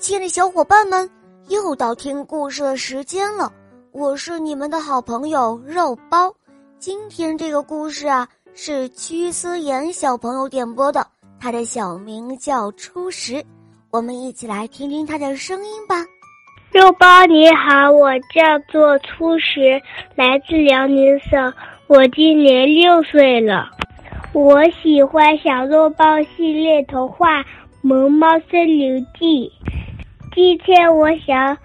亲爱的小伙伴们，又到听故事的时间了。我是你们的好朋友肉包。今天这个故事啊，是屈思妍小朋友点播的，他的小名叫初识。我们一起来听听他的声音吧。肉包你好，我叫做初识，来自辽宁省，我今年六岁了。我喜欢小肉包系列童话《萌猫森林记》。今天我想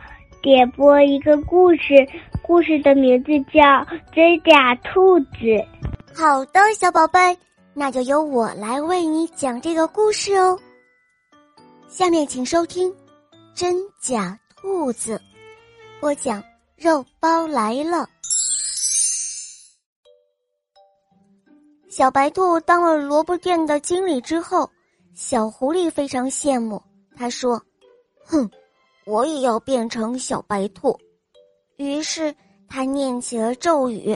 点播一个故事，故事的名字叫《真假兔子》。好的，小宝贝，那就由我来为你讲这个故事哦。下面请收听《真假兔子》，播讲肉包来了。小白兔当了萝卜店的经理之后，小狐狸非常羡慕。他说：“哼。”我也要变成小白兔，于是他念起了咒语：“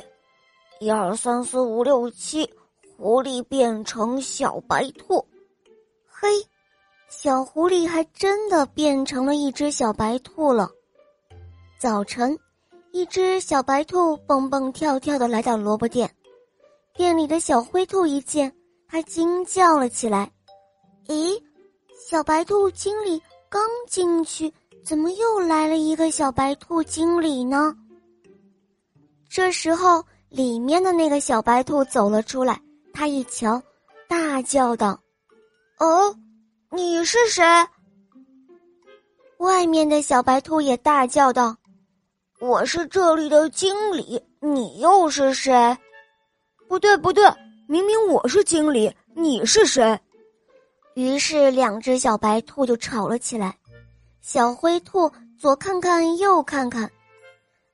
一二三四五六七，狐狸变成小白兔。”嘿，小狐狸还真的变成了一只小白兔了。早晨，一只小白兔蹦蹦跳跳的来到萝卜店，店里的小灰兔一见，还惊叫了起来：“咦，小白兔经理刚进去。”怎么又来了一个小白兔经理呢？这时候，里面的那个小白兔走了出来，他一瞧，大叫道：“哦，你是谁？”外面的小白兔也大叫道：“我是这里的经理，你又是谁？”不对，不对，明明我是经理，你是谁？于是，两只小白兔就吵了起来。小灰兔左看看右看看，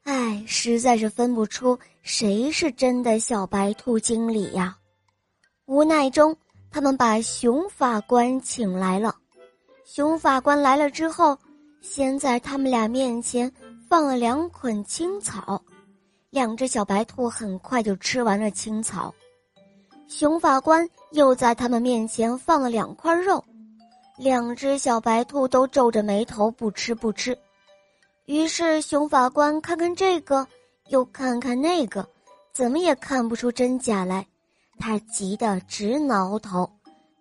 哎，实在是分不出谁是真的小白兔经理呀。无奈中，他们把熊法官请来了。熊法官来了之后，先在他们俩面前放了两捆青草，两只小白兔很快就吃完了青草。熊法官又在他们面前放了两块肉。两只小白兔都皱着眉头不吃不吃，于是熊法官看看这个，又看看那个，怎么也看不出真假来，他急得直挠头，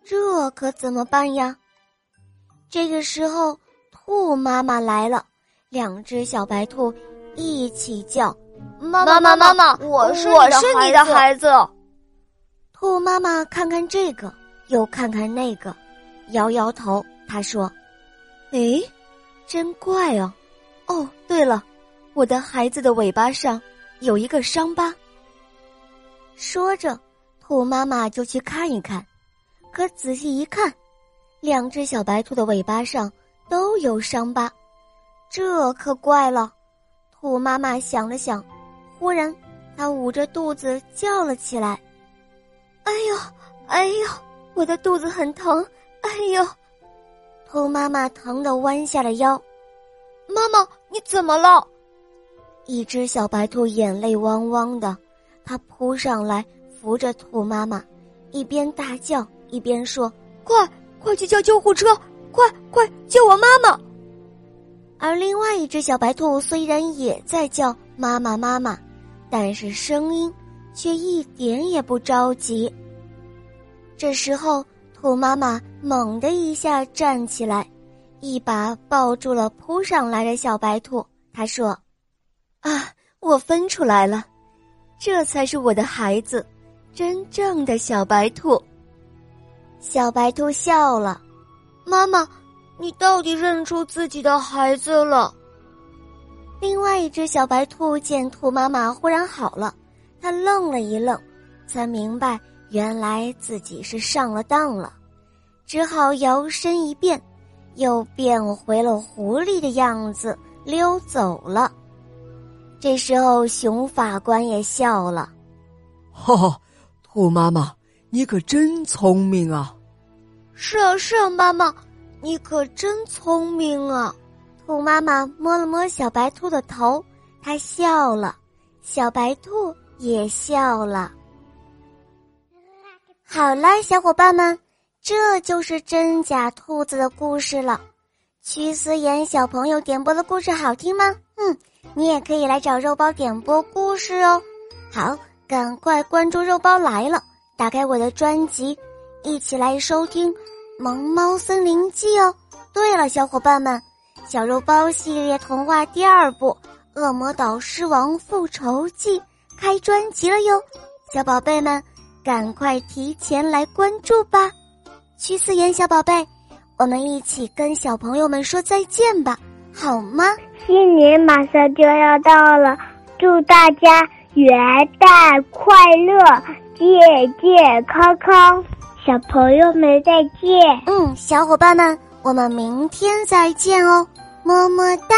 这可怎么办呀？这个时候，兔妈妈来了，两只小白兔一起叫：“妈妈妈妈妈，我是我是你的孩子。”兔妈妈看看这个，又看看那个。摇摇头，他说：“哎，真怪哦！哦，对了，我的孩子的尾巴上有一个伤疤。”说着，兔妈妈就去看一看，可仔细一看，两只小白兔的尾巴上都有伤疤，这可怪了。兔妈妈想了想，忽然，她捂着肚子叫了起来：“哎呦，哎呦，我的肚子很疼！”哎呦，兔妈妈疼得弯下了腰。妈妈，你怎么了？一只小白兔眼泪汪汪的，它扑上来扶着兔妈妈，一边大叫一边说：“快，快去叫救护车！快，快救我妈妈！”而另外一只小白兔虽然也在叫妈妈妈妈，但是声音却一点也不着急。这时候。兔妈妈猛地一下站起来，一把抱住了扑上来的小白兔。她说：“啊，我分出来了，这才是我的孩子，真正的小白兔。”小白兔笑了：“妈妈，你到底认出自己的孩子了？”另外一只小白兔见兔妈妈忽然好了，它愣了一愣，才明白。原来自己是上了当了，只好摇身一变，又变回了狐狸的样子溜走了。这时候，熊法官也笑了：“哈哈，兔妈妈，你可真聪明啊！”“是啊，是啊，妈妈，你可真聪明啊！”兔妈妈摸了摸小白兔的头，她笑了，小白兔也笑了。好了，小伙伴们，这就是真假兔子的故事了。曲思妍小朋友点播的故事好听吗？嗯，你也可以来找肉包点播故事哦。好，赶快关注肉包来了，打开我的专辑，一起来收听《萌猫森林记》哦。对了，小伙伴们，小肉包系列童话第二部《恶魔岛狮王复仇记》开专辑了哟，小宝贝们，赶快提前来关注吧。曲思妍小宝贝。我们一起跟小朋友们说再见吧，好吗？新年马上就要到了，祝大家元旦快乐，健健康康。小朋友们再见。嗯，小伙伴们，我们明天再见哦，么么哒。